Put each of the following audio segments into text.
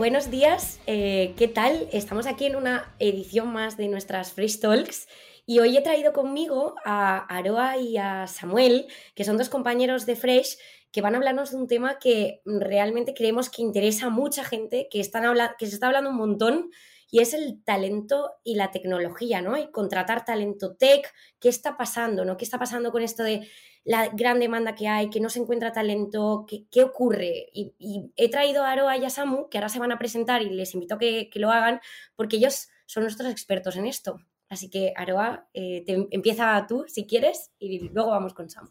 buenos días, eh, ¿qué tal? Estamos aquí en una edición más de nuestras Fresh Talks y hoy he traído conmigo a Aroa y a Samuel, que son dos compañeros de Fresh, que van a hablarnos de un tema que realmente creemos que interesa a mucha gente, que, están que se está hablando un montón y es el talento y la tecnología, ¿no? Y contratar talento tech, ¿qué está pasando, ¿no? ¿Qué está pasando con esto de la gran demanda que hay, que no se encuentra talento, qué, ocurre? Y, he traído a Aroa y a Samu, que ahora se van a presentar y les invito a que, lo hagan, porque ellos son nuestros expertos en esto. Así que, Aroa, eh, empieza tú si quieres y luego vamos con Samu.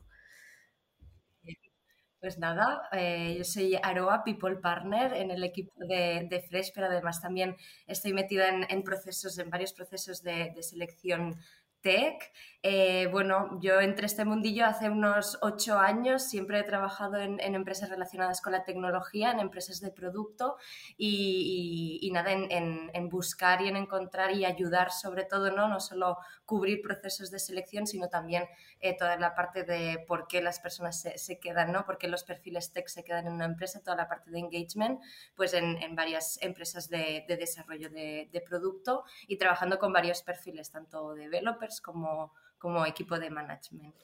Pues nada, eh, yo soy Aroa, People Partner en el equipo de, Fresh, pero además también estoy metida en, procesos, en varios procesos de, de selección tech. Eh, bueno, yo entré este mundillo hace unos ocho años, siempre he trabajado en, empresas relacionadas con la tecnología, en empresas de producto y, nada, en, buscar y en encontrar y ayudar sobre todo, ¿no? no solo cubrir procesos de selección, sino también eh, toda la parte de por qué las personas se, quedan, ¿no? por qué los perfiles tech se quedan en una empresa, toda la parte de engagement, pues en, varias empresas de, desarrollo de, de producto y trabajando con varios perfiles, tanto developers como como equipo de management.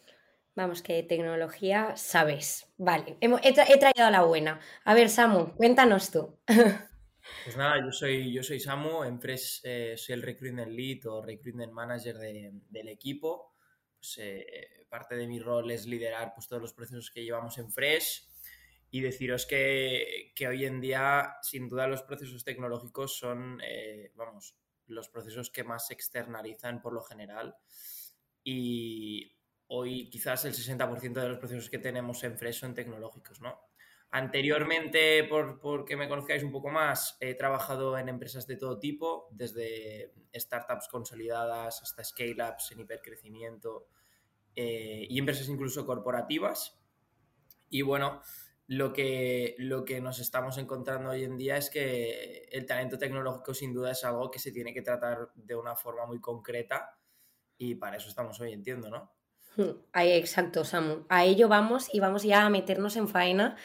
Vamos, que tecnología sabes. Vale, he, traído a la buena. A ver, Samu, cuéntanos tú. Pues nada, yo soy, yo soy Samu, en Fresh eh, soy el Recruitment Lead o Recruitment Manager del equipo. Pues, eh, parte de mi rol es liderar pues, todos los procesos que llevamos en Fresh y deciros que, hoy en día, sin duda, los procesos tecnológicos son, eh, vamos, los procesos que más se externalizan por lo general y hoy quizás el 60% de los procesos que tenemos en Fresh son tecnológicos, ¿no? Anteriormente, por, que me conozcáis un poco más, he trabajado en empresas de todo tipo, desde startups consolidadas hasta scale-ups en hipercrecimiento eh, y empresas incluso corporativas. Y bueno, lo que, lo que nos estamos encontrando hoy en día es que el talento tecnológico sin duda es algo que se tiene que tratar de una forma muy concreta y para eso estamos hoy, entiendo, ¿no? Hmm, ahí, exacto, Samu. A ello vamos y vamos ya a meternos en faena.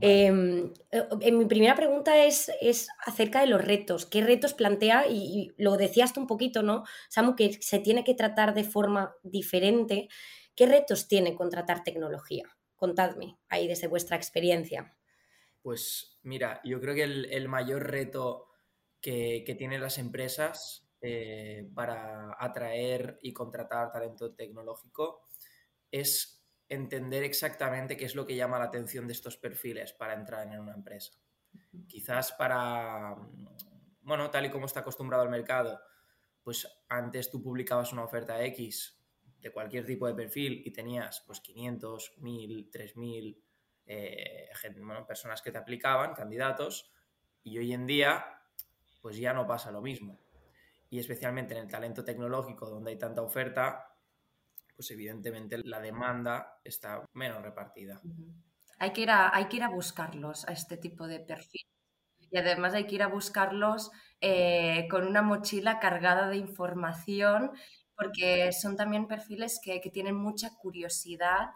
Em, eh, mi primera pregunta es, es, acerca de los retos. ¿Qué retos plantea? Y, lo decías tú un poquito, ¿no, Samu? Que se tiene que tratar de forma diferente. ¿Qué retos tiene contratar tecnología? Contadme ahí desde vuestra experiencia. Pues mira, yo creo que el, mayor reto que, que tienen las empresas eh, para atraer y contratar talento tecnológico es entender exactamente qué es lo que llama la atención de estos perfiles para entrar en una empresa. Quizás para, bueno, tal y como está acostumbrado el mercado, pues antes tú publicabas una oferta X de cualquier tipo de perfil y tenías pues 500, 1000, 3000 eh, personas que te aplicaban, candidatos, y hoy en día pues ya no pasa lo mismo y especialmente en el talento tecnológico donde hay tanta oferta, pues evidentemente la demanda está menos repartida. Hay que, ir a, hay que ir a buscarlos, a este tipo de perfil. Y además hay que ir a buscarlos eh, con una mochila cargada de información, porque son también perfiles que, que tienen mucha curiosidad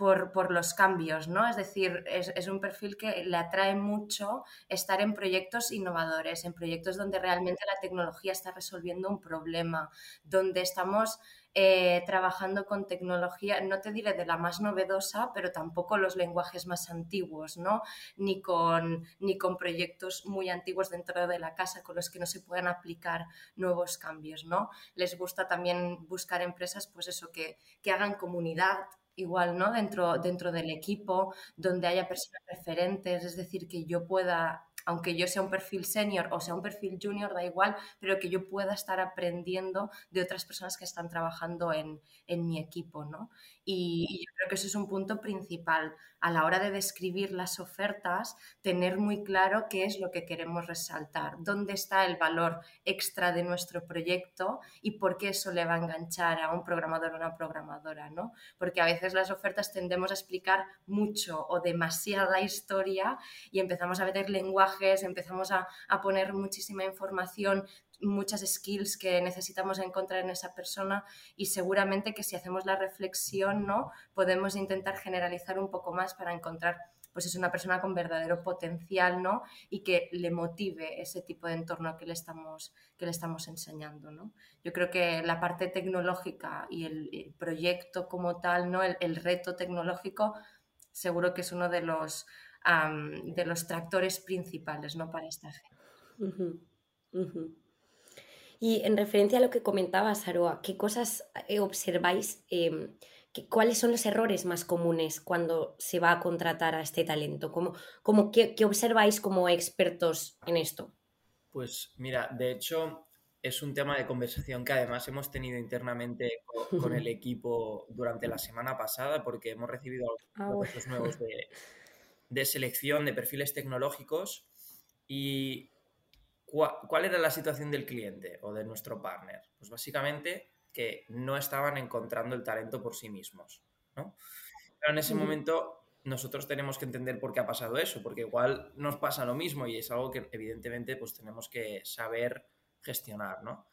por, los cambios, ¿no? Es decir, es, un perfil que le atrae mucho estar en proyectos innovadores, en proyectos donde realmente la tecnología está resolviendo un problema, donde estamos eh, trabajando con tecnología, no te diré de la más novedosa, pero tampoco los lenguajes más antiguos, ¿no? Ni con, ni con proyectos muy antiguos dentro de la casa con los que no se puedan aplicar nuevos cambios, ¿no? Les gusta también buscar empresas, pues eso, que, que hagan comunidad, igual, ¿no? Dentro, dentro del equipo, donde haya personas referentes, es decir, que yo pueda, aunque yo sea un perfil senior o sea un perfil junior, da igual, pero que yo pueda estar aprendiendo de otras personas que están trabajando en, en mi equipo, ¿no? Y, yo creo que eso es un punto principal a la hora de describir las ofertas, tener muy claro qué es lo que queremos resaltar, dónde está el valor extra de nuestro proyecto y por qué eso le va a enganchar a un programador o una programadora, ¿no? Porque a veces las ofertas tendemos a explicar mucho o demasiada historia y empezamos a meter lenguajes, empezamos a, a poner muchísima información muchas skills que necesitamos encontrar en esa persona y seguramente que si hacemos la reflexión, ¿no? Podemos intentar generalizar un poco más para encontrar pues es una persona con verdadero potencial, ¿no? Y que le motive ese tipo de entorno que le estamos, que le estamos enseñando, ¿no? Yo creo que la parte tecnológica y el, proyecto como tal, ¿no? El, reto tecnológico seguro que es uno de los, de los tractores principales, ¿no? Para esta gente. Y en referencia a lo que comentabas, Aroa, ¿qué cosas eh, observáis? Em, ¿Cuáles son los errores más comunes cuando se va a contratar a este talento? ¿Cómo, cómo qué, observáis como expertos en esto? Pues mira, de hecho es un tema de conversación que además hemos tenido internamente con, el equipo durante la semana pasada porque hemos recibido algunos ah, nuevos de, de selección de perfiles tecnológicos y ¿Cuál era la situación del cliente o de nuestro partner? Pues básicamente que no estaban encontrando el talento por sí mismos, ¿no? Pero en ese momento nosotros tenemos que entender por qué ha pasado eso, porque igual nos pasa lo mismo y es algo que evidentemente pues tenemos que saber gestionar, ¿no?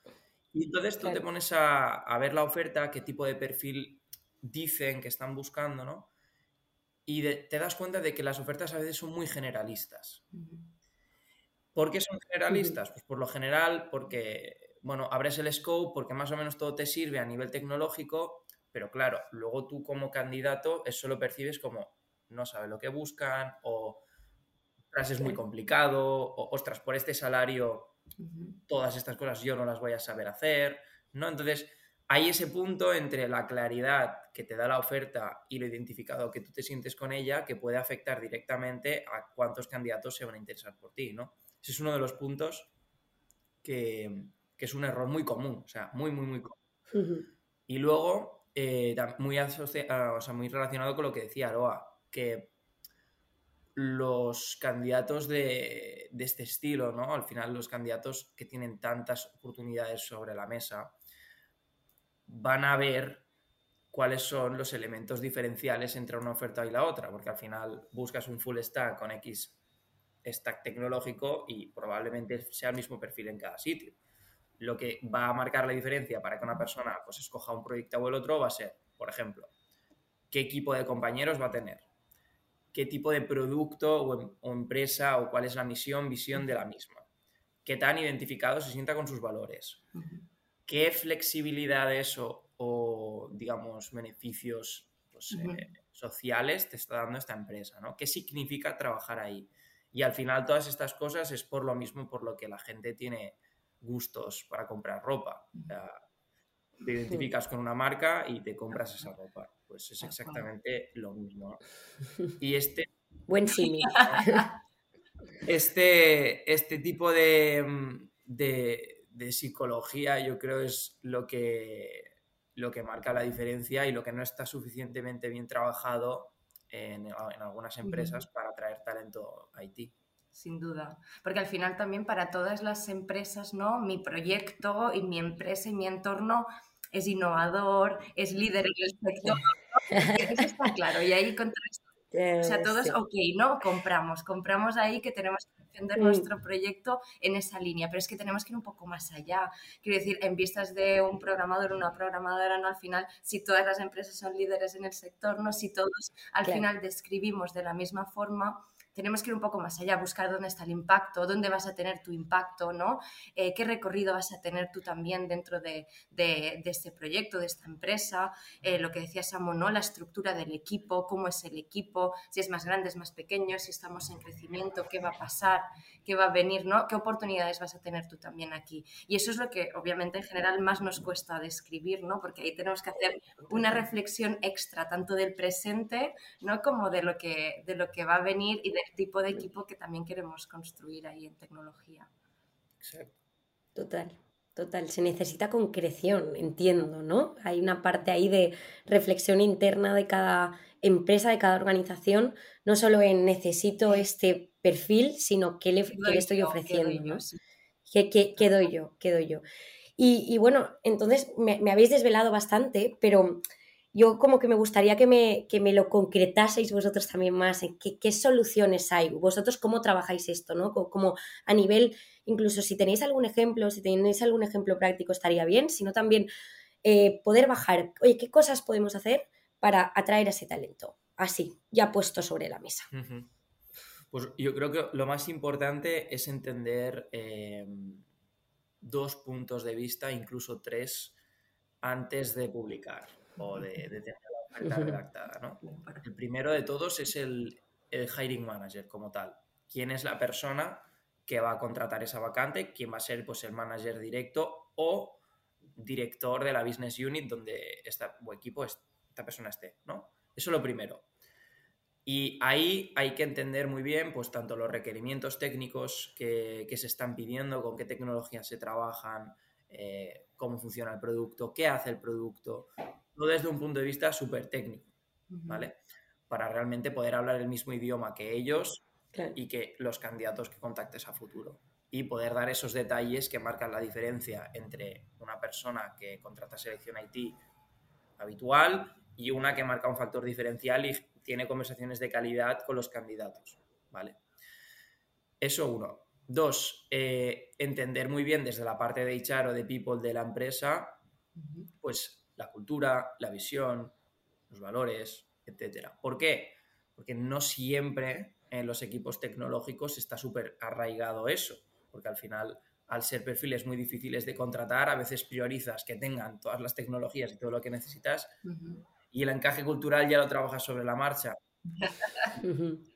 Y entonces tú te pones a, ver la oferta, qué tipo de perfil dicen que están buscando, ¿no? Y te das cuenta de que las ofertas a veces son muy generalistas. ¿Por qué son generalistas? Pues por lo general, porque, bueno, abres el scope, porque más o menos todo te sirve a nivel tecnológico, pero claro, luego tú como candidato eso lo percibes como no sabe lo que buscan o es muy complicado o ostras, por este salario todas estas cosas yo no las voy a saber hacer, ¿no? Entonces, hay ese punto entre la claridad que te da la oferta y lo identificado que tú te sientes con ella que puede afectar directamente a cuántos candidatos se van a interesar por ti, ¿no? Ese es uno de los puntos que, es un error muy común, o sea, muy, muy, muy común. Y luego, eh, muy, ah, muy relacionado con lo que decía Aroa, que los candidatos de, de, este estilo, ¿no? Al final, los candidatos que tienen tantas oportunidades sobre la mesa van a ver cuáles son los elementos diferenciales entre una oferta y la otra, porque al final buscas un full stack con X stack tecnológico y probablemente sea el mismo perfil en cada sitio. Lo que va a marcar la diferencia para que una persona pues, escoja un proyecto o el otro va a ser, por ejemplo, qué equipo de compañeros va a tener, qué tipo de producto o, em, empresa o cuál es la misión, visión de la misma, qué tan identificado se sienta con sus valores, qué flexibilidades o, o digamos, beneficios pues, eh, sociales te está dando esta empresa, ¿no? ¿Qué significa trabajar ahí? Y al final todas estas cosas es por lo mismo por lo que la gente tiene gustos para comprar ropa. te identificas con una marca y te compras esa ropa. Pues es exactamente lo mismo. Y este... Buen símil. Este, este tipo de, de, psicología yo creo es lo que, lo que marca la diferencia y lo que no está suficientemente bien trabajado en, algunas empresas para atraer talento a Haití. Sin duda, porque al final también para todas las empresas, ¿no? Mi proyecto y mi empresa y mi entorno es innovador, es líder en el sector, eso está claro, y ahí contra o sea, todos, ok, ¿no? Compramos, compramos ahí que tenemos mm. nuestro proyecto en esa línea, pero es que tenemos que ir un poco más allá. Quiero decir, en vistas de un programador, una programadora, ¿no? Al final, si todas las empresas son líderes en el sector, ¿no? Si todos al final describimos de la misma forma, tenemos que ir un poco más allá, buscar dónde está el impacto, dónde vas a tener tu impacto, ¿no? Eh, qué recorrido vas a tener tú también dentro de, este proyecto, de esta empresa, eh, lo que decía Samu, ¿no? La estructura del equipo, cómo es el equipo, si es más grande, es más pequeño, si estamos en crecimiento, qué va a pasar, qué va a venir, ¿no? ¿Qué oportunidades vas a tener tú también aquí? Y eso es lo que obviamente en general más nos cuesta describir, ¿no? Porque ahí tenemos que hacer una reflexión extra, tanto del presente, ¿no? Como de lo que, de lo que va a venir y de tipo de equipo que también queremos construir ahí en tecnología. Exacto. Total, total. Se necesita concreción, entiendo, ¿no? Hay una parte ahí de reflexión interna de cada empresa, de cada organización, no solo en necesito este perfil, sino qué le, estoy ofreciendo, ¿no? ¿Qué, doy yo? ¿Qué doy yo? Y, bueno, entonces me, me habéis desvelado bastante, pero yo como que me gustaría que me, que me lo concretaseis vosotros también más, en qué, soluciones hay, vosotros cómo trabajáis esto, ¿no? Como, a nivel, incluso si tenéis algún ejemplo, si tenéis algún ejemplo práctico estaría bien, sino también eh, poder bajar, oye, ¿qué cosas podemos hacer para atraer a ese talento? así, ya puesto sobre la mesa. Pues yo creo que lo más importante es entender em, dos puntos de vista, incluso tres, antes de publicar o de, tener la oferta redactada. ¿no? El primero de todos es el, hiring manager como tal. ¿Quién es la persona que va a contratar esa vacante? ¿Quién va a ser pues, el manager directo o director de la business unit donde esta, o equipo esta persona esté? ¿no? Eso es lo primero. Y ahí hay que entender muy bien, pues, tanto los requerimientos técnicos que, se están pidiendo, con qué tecnologías se trabajan, eh, cómo funciona el producto, qué hace el producto, todo desde un punto de vista súper técnico, ¿vale? Para realmente poder hablar el mismo idioma que ellos y que los candidatos que contactes a futuro. Y poder dar esos detalles que marcan la diferencia entre una persona que contrata selección IT habitual y una que marca un factor diferencial y tiene conversaciones de calidad con los candidatos, ¿vale? Eso uno. Dos, eh, entender muy bien desde la parte de HR o de people de la empresa, pues la cultura, la visión, los valores, etcétera. ¿Por qué? Porque no siempre en los equipos tecnológicos está súper arraigado eso, porque al final, al ser perfiles muy difíciles de contratar, a veces priorizas que tengan todas las tecnologías y todo lo que necesitas y el encaje cultural ya lo trabajas sobre la marcha.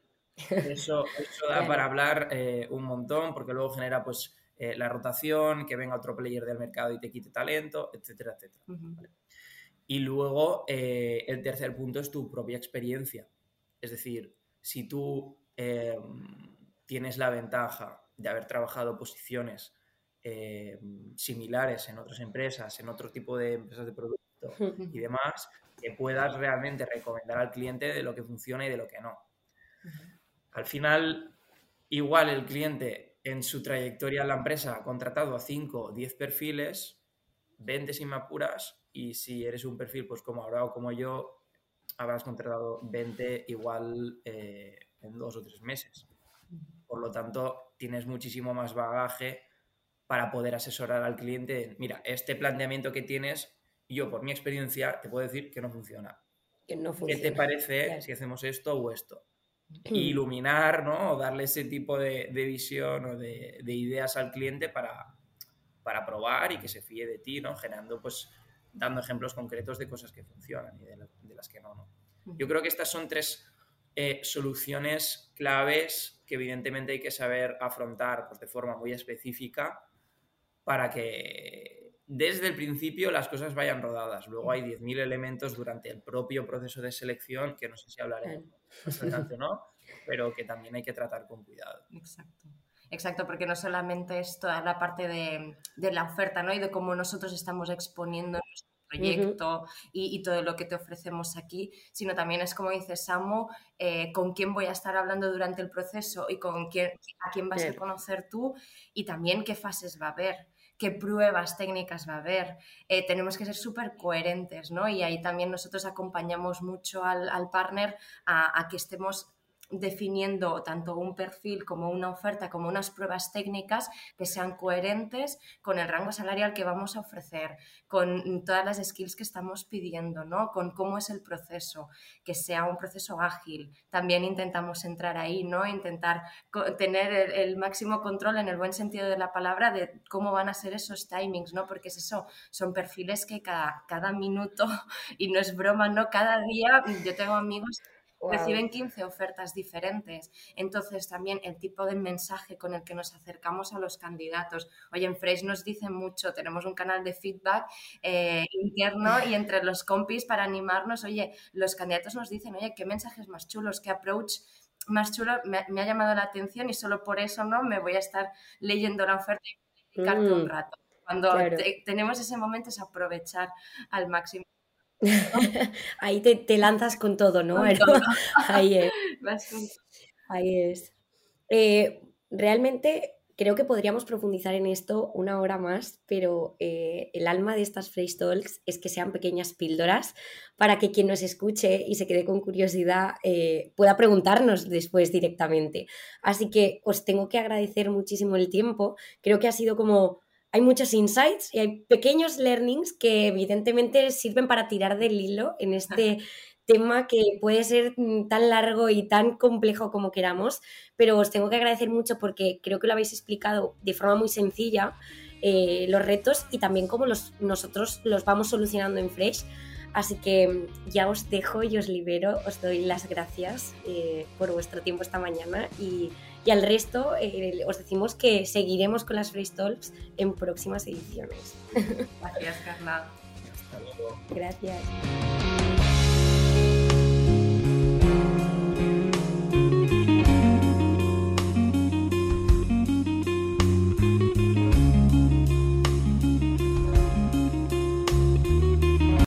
eso, da para hablar eh, un montón porque luego genera pues eh, la rotación, que venga otro player del mercado y te quite talento, etcétera, etcétera. Y luego eh, el tercer punto es tu propia experiencia. Es decir, si tú tienes la ventaja de haber trabajado posiciones similares en otras empresas, en otro tipo de empresas de producto y demás, que puedas realmente recomendar al cliente de lo que funciona y de lo que no. Al final, igual el cliente en su trayectoria en la empresa ha contratado a 5 o 10 perfiles, 20 sin apuras, y si eres un perfil pues como ahora o como yo, habrás contratado 20 igual eh, en dos o tres meses. Por lo tanto, tienes muchísimo más bagaje para poder asesorar al cliente. Mira, este planteamiento que tienes yo, por mi experiencia, te puedo decir que no funciona. Que no funciona. ¿Qué te parece si hacemos esto o esto? Iluminar, ¿no? O darle ese tipo de, visión o de, ideas al cliente para, para probar y que se fíe de ti, ¿no? Generando, pues, dando ejemplos concretos de cosas que funcionan y de, las que no, ¿no? Yo creo que estas son tres eh, soluciones claves que evidentemente hay que saber afrontar pues, de forma muy específica para que desde el principio las cosas vayan rodadas. Luego hay 10.000 elementos durante el propio proceso de selección que no sé si hablaremos más adelante no, pero que también hay que tratar con cuidado. Exacto. Exacto, porque no solamente es toda la parte de, la oferta ¿no? y de cómo nosotros estamos exponiendo nuestro proyecto y, todo lo que te ofrecemos aquí, sino también es como dice Samu, eh, con quién voy a estar hablando durante el proceso y con quién, a quién vas a conocer tú y también qué fases va a haber qué pruebas técnicas va a haber. Eh, tenemos que ser súper coherentes, ¿no? Y ahí también nosotros acompañamos mucho al, partner a, que estemos definiendo tanto un perfil como una oferta, como unas pruebas técnicas que sean coherentes con el rango salarial que vamos a ofrecer, con todas las skills que estamos pidiendo, ¿no? Con cómo es el proceso, que sea un proceso ágil. También intentamos entrar ahí, ¿no? Intentar tener el, máximo control en el buen sentido de la palabra de cómo van a ser esos timings, ¿no? Porque es eso, son perfiles que cada, cada minuto, y no es broma, ¿no? Cada día yo tengo amigos Reciben 15 ofertas diferentes. Entonces, también el tipo de mensaje con el que nos acercamos a los candidatos. Oye, en Fresh nos dicen mucho, tenemos un canal de feedback eh, interno y entre los compis para animarnos. Oye, los candidatos nos dicen, oye, qué mensajes más chulos, qué approach más chulo me, ha llamado la atención y solo por eso no me voy a estar leyendo la oferta y explicarte un mm, rato. Cuando tenemos ese momento es aprovechar al máximo Ahí te, lanzas con todo, ¿no? Ahí es. Ahí es. Eh, realmente creo que podríamos profundizar en esto una hora más, pero eh, el alma de estas Phrase Talks es que sean pequeñas píldoras para que quien nos escuche y se quede con curiosidad eh, pueda preguntarnos después directamente. Así que os tengo que agradecer muchísimo el tiempo. Creo que ha sido como hay muchos insights y hay pequeños learnings que evidentemente sirven para tirar del hilo en este tema que puede ser mm, tan largo y tan complejo como queramos, pero os tengo que agradecer mucho porque creo que lo habéis explicado de forma muy sencilla, eh, los retos y también cómo los, nosotros los vamos solucionando en Fresh. Así que mm, ya os dejo y os libero, os doy las gracias eh, por vuestro tiempo esta mañana y, y al resto eh, os decimos que seguiremos con las Fresh Talks en próximas ediciones. Gracias, Carla. Hasta luego. Gracias.